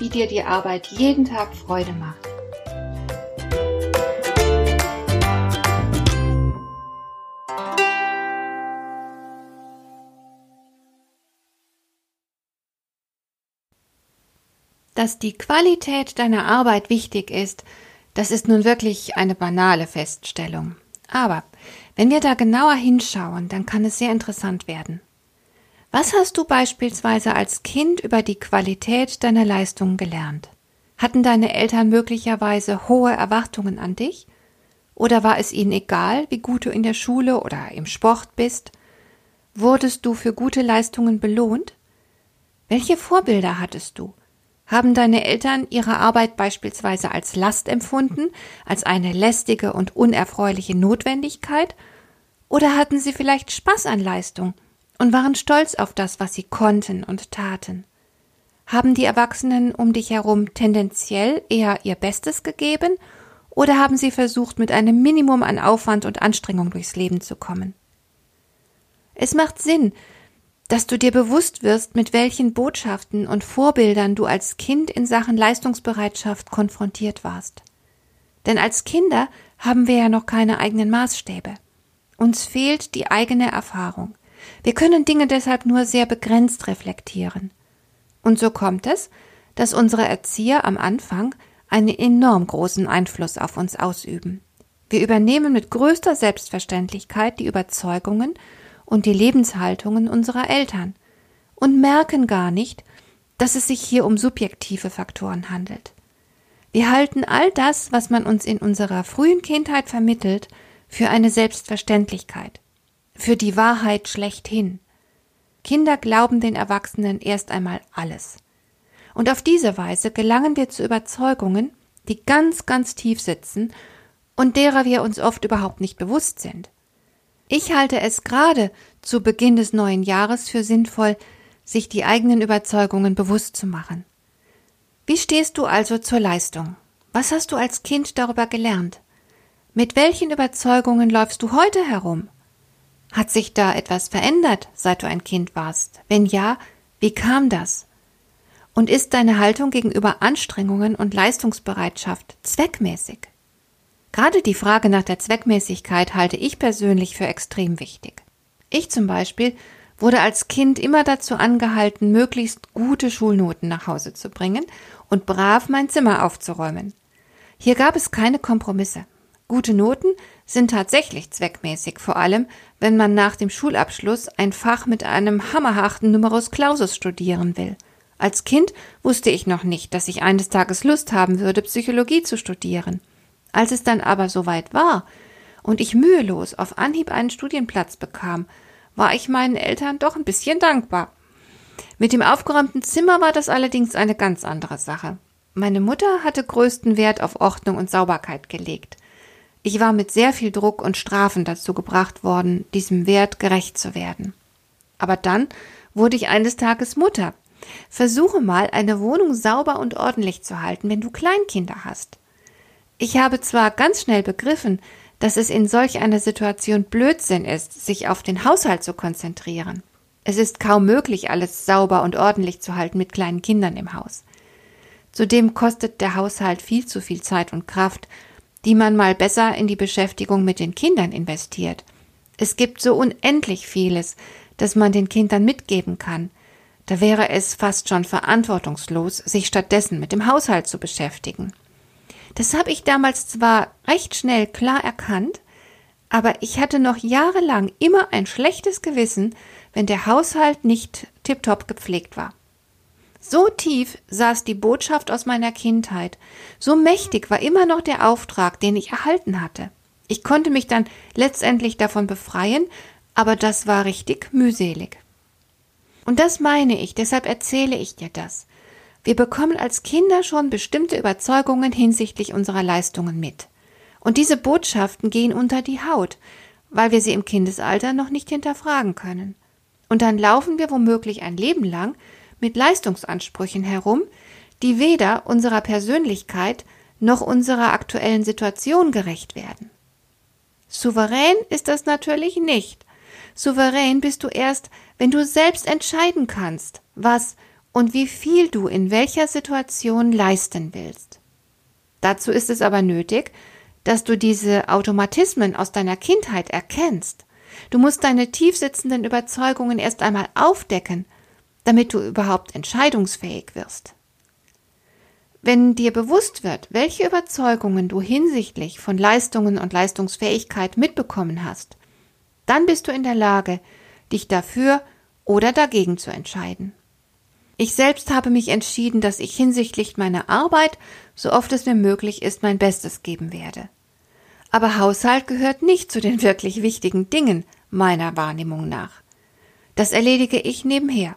wie dir die Arbeit jeden Tag Freude macht. Dass die Qualität deiner Arbeit wichtig ist, das ist nun wirklich eine banale Feststellung. Aber wenn wir da genauer hinschauen, dann kann es sehr interessant werden. Was hast du beispielsweise als Kind über die Qualität deiner Leistungen gelernt? Hatten deine Eltern möglicherweise hohe Erwartungen an dich? Oder war es ihnen egal, wie gut du in der Schule oder im Sport bist? Wurdest du für gute Leistungen belohnt? Welche Vorbilder hattest du? Haben deine Eltern ihre Arbeit beispielsweise als Last empfunden, als eine lästige und unerfreuliche Notwendigkeit? Oder hatten sie vielleicht Spaß an Leistung und waren stolz auf das, was sie konnten und taten. Haben die Erwachsenen um dich herum tendenziell eher ihr Bestes gegeben oder haben sie versucht, mit einem Minimum an Aufwand und Anstrengung durchs Leben zu kommen? Es macht Sinn, dass du dir bewusst wirst, mit welchen Botschaften und Vorbildern du als Kind in Sachen Leistungsbereitschaft konfrontiert warst. Denn als Kinder haben wir ja noch keine eigenen Maßstäbe. Uns fehlt die eigene Erfahrung. Wir können Dinge deshalb nur sehr begrenzt reflektieren. Und so kommt es, dass unsere Erzieher am Anfang einen enorm großen Einfluss auf uns ausüben. Wir übernehmen mit größter Selbstverständlichkeit die Überzeugungen und die Lebenshaltungen unserer Eltern und merken gar nicht, dass es sich hier um subjektive Faktoren handelt. Wir halten all das, was man uns in unserer frühen Kindheit vermittelt, für eine Selbstverständlichkeit für die Wahrheit schlechthin. Kinder glauben den Erwachsenen erst einmal alles. Und auf diese Weise gelangen wir zu Überzeugungen, die ganz, ganz tief sitzen und derer wir uns oft überhaupt nicht bewusst sind. Ich halte es gerade zu Beginn des neuen Jahres für sinnvoll, sich die eigenen Überzeugungen bewusst zu machen. Wie stehst du also zur Leistung? Was hast du als Kind darüber gelernt? Mit welchen Überzeugungen läufst du heute herum? Hat sich da etwas verändert, seit du ein Kind warst? Wenn ja, wie kam das? Und ist deine Haltung gegenüber Anstrengungen und Leistungsbereitschaft zweckmäßig? Gerade die Frage nach der Zweckmäßigkeit halte ich persönlich für extrem wichtig. Ich zum Beispiel wurde als Kind immer dazu angehalten, möglichst gute Schulnoten nach Hause zu bringen und brav mein Zimmer aufzuräumen. Hier gab es keine Kompromisse. Gute Noten sind tatsächlich zweckmäßig, vor allem wenn man nach dem Schulabschluss ein Fach mit einem hammerharten Numerus Clausus studieren will. Als Kind wusste ich noch nicht, dass ich eines Tages Lust haben würde, Psychologie zu studieren. Als es dann aber soweit war und ich mühelos auf Anhieb einen Studienplatz bekam, war ich meinen Eltern doch ein bisschen dankbar. Mit dem aufgeräumten Zimmer war das allerdings eine ganz andere Sache. Meine Mutter hatte größten Wert auf Ordnung und Sauberkeit gelegt. Ich war mit sehr viel Druck und Strafen dazu gebracht worden, diesem Wert gerecht zu werden. Aber dann wurde ich eines Tages Mutter. Versuche mal, eine Wohnung sauber und ordentlich zu halten, wenn du Kleinkinder hast. Ich habe zwar ganz schnell begriffen, dass es in solch einer Situation Blödsinn ist, sich auf den Haushalt zu konzentrieren. Es ist kaum möglich, alles sauber und ordentlich zu halten mit kleinen Kindern im Haus. Zudem kostet der Haushalt viel zu viel Zeit und Kraft, die man mal besser in die Beschäftigung mit den Kindern investiert. Es gibt so unendlich vieles, das man den Kindern mitgeben kann. Da wäre es fast schon verantwortungslos, sich stattdessen mit dem Haushalt zu beschäftigen. Das habe ich damals zwar recht schnell klar erkannt, aber ich hatte noch jahrelang immer ein schlechtes Gewissen, wenn der Haushalt nicht tiptop gepflegt war. So tief saß die Botschaft aus meiner Kindheit, so mächtig war immer noch der Auftrag, den ich erhalten hatte. Ich konnte mich dann letztendlich davon befreien, aber das war richtig mühselig. Und das meine ich, deshalb erzähle ich dir das. Wir bekommen als Kinder schon bestimmte Überzeugungen hinsichtlich unserer Leistungen mit. Und diese Botschaften gehen unter die Haut, weil wir sie im Kindesalter noch nicht hinterfragen können. Und dann laufen wir womöglich ein Leben lang mit Leistungsansprüchen herum, die weder unserer Persönlichkeit noch unserer aktuellen Situation gerecht werden. Souverän ist das natürlich nicht. Souverän bist du erst, wenn du selbst entscheiden kannst, was und wie viel du in welcher Situation leisten willst. Dazu ist es aber nötig, dass du diese Automatismen aus deiner Kindheit erkennst. Du musst deine tiefsitzenden Überzeugungen erst einmal aufdecken, damit du überhaupt entscheidungsfähig wirst. Wenn dir bewusst wird, welche Überzeugungen du hinsichtlich von Leistungen und Leistungsfähigkeit mitbekommen hast, dann bist du in der Lage, dich dafür oder dagegen zu entscheiden. Ich selbst habe mich entschieden, dass ich hinsichtlich meiner Arbeit, so oft es mir möglich ist, mein Bestes geben werde. Aber Haushalt gehört nicht zu den wirklich wichtigen Dingen meiner Wahrnehmung nach. Das erledige ich nebenher.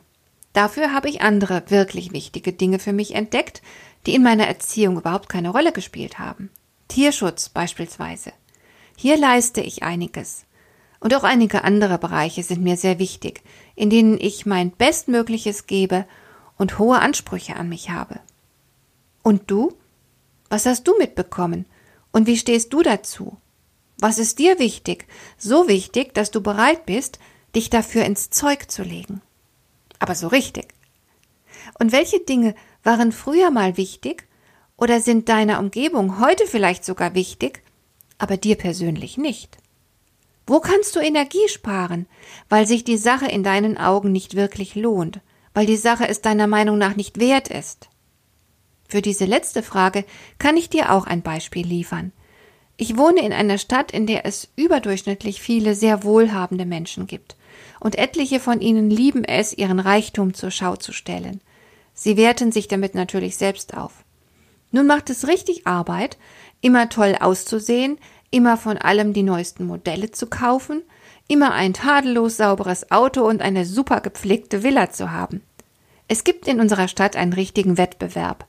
Dafür habe ich andere wirklich wichtige Dinge für mich entdeckt, die in meiner Erziehung überhaupt keine Rolle gespielt haben. Tierschutz beispielsweise. Hier leiste ich einiges. Und auch einige andere Bereiche sind mir sehr wichtig, in denen ich mein Bestmögliches gebe und hohe Ansprüche an mich habe. Und du? Was hast du mitbekommen? Und wie stehst du dazu? Was ist dir wichtig? So wichtig, dass du bereit bist, dich dafür ins Zeug zu legen. Aber so richtig. Und welche Dinge waren früher mal wichtig oder sind deiner Umgebung heute vielleicht sogar wichtig, aber dir persönlich nicht? Wo kannst du Energie sparen, weil sich die Sache in deinen Augen nicht wirklich lohnt, weil die Sache es deiner Meinung nach nicht wert ist? Für diese letzte Frage kann ich dir auch ein Beispiel liefern. Ich wohne in einer Stadt, in der es überdurchschnittlich viele sehr wohlhabende Menschen gibt, und etliche von ihnen lieben es, ihren Reichtum zur Schau zu stellen. Sie werten sich damit natürlich selbst auf. Nun macht es richtig Arbeit, immer toll auszusehen, immer von allem die neuesten Modelle zu kaufen, immer ein tadellos sauberes Auto und eine super gepflegte Villa zu haben. Es gibt in unserer Stadt einen richtigen Wettbewerb.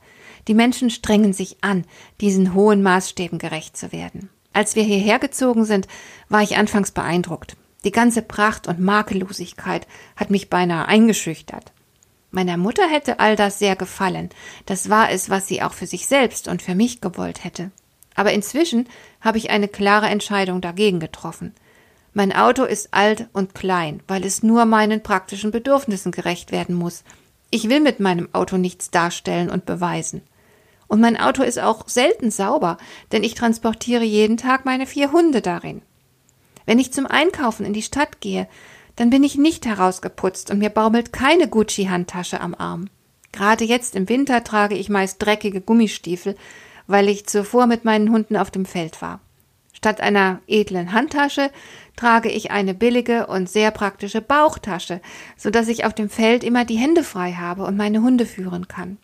Die Menschen strengen sich an, diesen hohen Maßstäben gerecht zu werden. Als wir hierher gezogen sind, war ich anfangs beeindruckt. Die ganze Pracht und Makellosigkeit hat mich beinahe eingeschüchtert. Meiner Mutter hätte all das sehr gefallen. Das war es, was sie auch für sich selbst und für mich gewollt hätte. Aber inzwischen habe ich eine klare Entscheidung dagegen getroffen. Mein Auto ist alt und klein, weil es nur meinen praktischen Bedürfnissen gerecht werden muss. Ich will mit meinem Auto nichts darstellen und beweisen. Und mein Auto ist auch selten sauber, denn ich transportiere jeden Tag meine vier Hunde darin. Wenn ich zum Einkaufen in die Stadt gehe, dann bin ich nicht herausgeputzt und mir baumelt keine Gucci-Handtasche am Arm. Gerade jetzt im Winter trage ich meist dreckige Gummistiefel, weil ich zuvor mit meinen Hunden auf dem Feld war. Statt einer edlen Handtasche trage ich eine billige und sehr praktische Bauchtasche, so dass ich auf dem Feld immer die Hände frei habe und meine Hunde führen kann.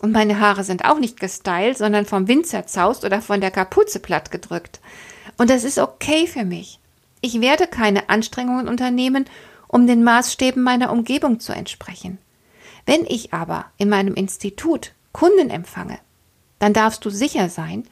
Und meine Haare sind auch nicht gestylt, sondern vom Wind zerzaust oder von der Kapuze platt gedrückt. Und das ist okay für mich. Ich werde keine Anstrengungen unternehmen, um den Maßstäben meiner Umgebung zu entsprechen. Wenn ich aber in meinem Institut Kunden empfange, dann darfst du sicher sein,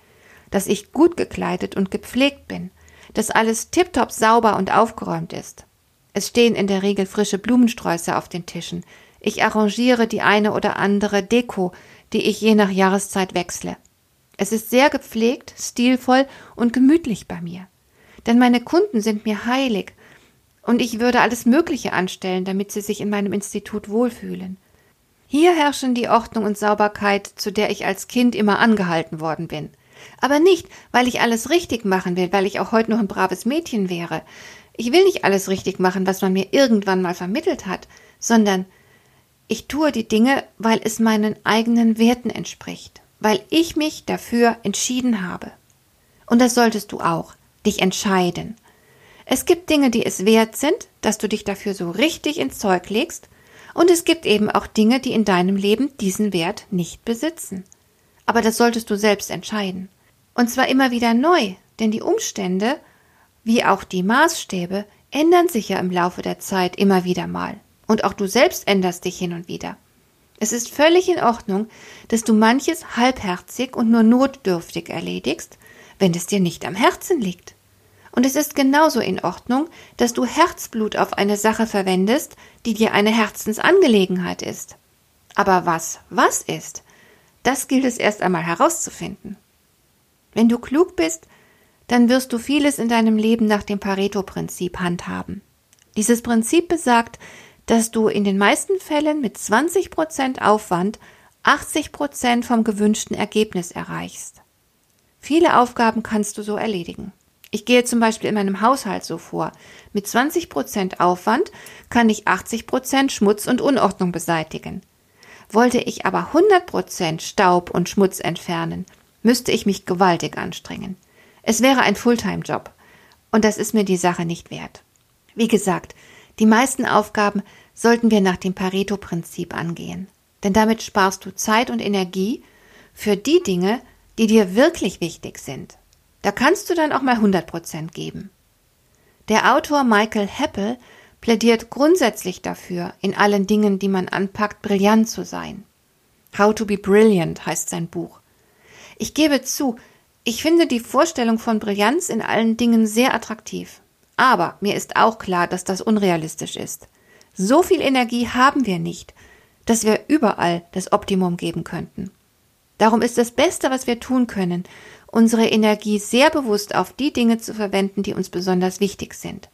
dass ich gut gekleidet und gepflegt bin, dass alles tiptop sauber und aufgeräumt ist. Es stehen in der Regel frische Blumensträuße auf den Tischen. Ich arrangiere die eine oder andere Deko, die ich je nach Jahreszeit wechsle. Es ist sehr gepflegt, stilvoll und gemütlich bei mir denn meine Kunden sind mir heilig, und ich würde alles Mögliche anstellen, damit sie sich in meinem Institut wohlfühlen. Hier herrschen die Ordnung und Sauberkeit, zu der ich als Kind immer angehalten worden bin. Aber nicht, weil ich alles richtig machen will, weil ich auch heute noch ein braves Mädchen wäre. Ich will nicht alles richtig machen, was man mir irgendwann mal vermittelt hat, sondern ich tue die Dinge, weil es meinen eigenen Werten entspricht, weil ich mich dafür entschieden habe. Und das solltest du auch dich entscheiden. Es gibt Dinge, die es wert sind, dass du dich dafür so richtig ins Zeug legst, und es gibt eben auch Dinge, die in deinem Leben diesen Wert nicht besitzen. Aber das solltest du selbst entscheiden. Und zwar immer wieder neu, denn die Umstände, wie auch die Maßstäbe, ändern sich ja im Laufe der Zeit immer wieder mal. Und auch du selbst änderst dich hin und wieder. Es ist völlig in Ordnung, dass du manches halbherzig und nur notdürftig erledigst, wenn es dir nicht am Herzen liegt. Und es ist genauso in Ordnung, dass du Herzblut auf eine Sache verwendest, die dir eine Herzensangelegenheit ist. Aber was was ist, das gilt es erst einmal herauszufinden. Wenn du klug bist, dann wirst du vieles in deinem Leben nach dem Pareto-Prinzip handhaben. Dieses Prinzip besagt, dass du in den meisten Fällen mit 20 Prozent Aufwand 80 Prozent vom gewünschten Ergebnis erreichst. Viele Aufgaben kannst du so erledigen. Ich gehe zum Beispiel in meinem Haushalt so vor. Mit 20 Prozent Aufwand kann ich 80 Prozent Schmutz und Unordnung beseitigen. Wollte ich aber 100 Prozent Staub und Schmutz entfernen, müsste ich mich gewaltig anstrengen. Es wäre ein Fulltime-Job. Und das ist mir die Sache nicht wert. Wie gesagt, die meisten Aufgaben sollten wir nach dem Pareto-Prinzip angehen. Denn damit sparst du Zeit und Energie für die Dinge, die dir wirklich wichtig sind. Da kannst du dann auch mal 100 Prozent geben. Der Autor Michael Heppel plädiert grundsätzlich dafür, in allen Dingen, die man anpackt, brillant zu sein. How to be brilliant heißt sein Buch. Ich gebe zu, ich finde die Vorstellung von Brillanz in allen Dingen sehr attraktiv. Aber mir ist auch klar, dass das unrealistisch ist. So viel Energie haben wir nicht, dass wir überall das Optimum geben könnten. Darum ist das Beste, was wir tun können, unsere Energie sehr bewusst auf die Dinge zu verwenden, die uns besonders wichtig sind.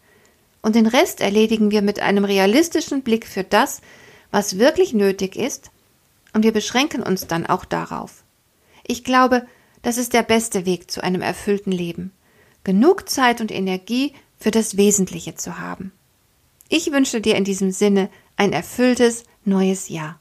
Und den Rest erledigen wir mit einem realistischen Blick für das, was wirklich nötig ist, und wir beschränken uns dann auch darauf. Ich glaube, das ist der beste Weg zu einem erfüllten Leben. Genug Zeit und Energie für das Wesentliche zu haben. Ich wünsche dir in diesem Sinne ein erfülltes neues Jahr.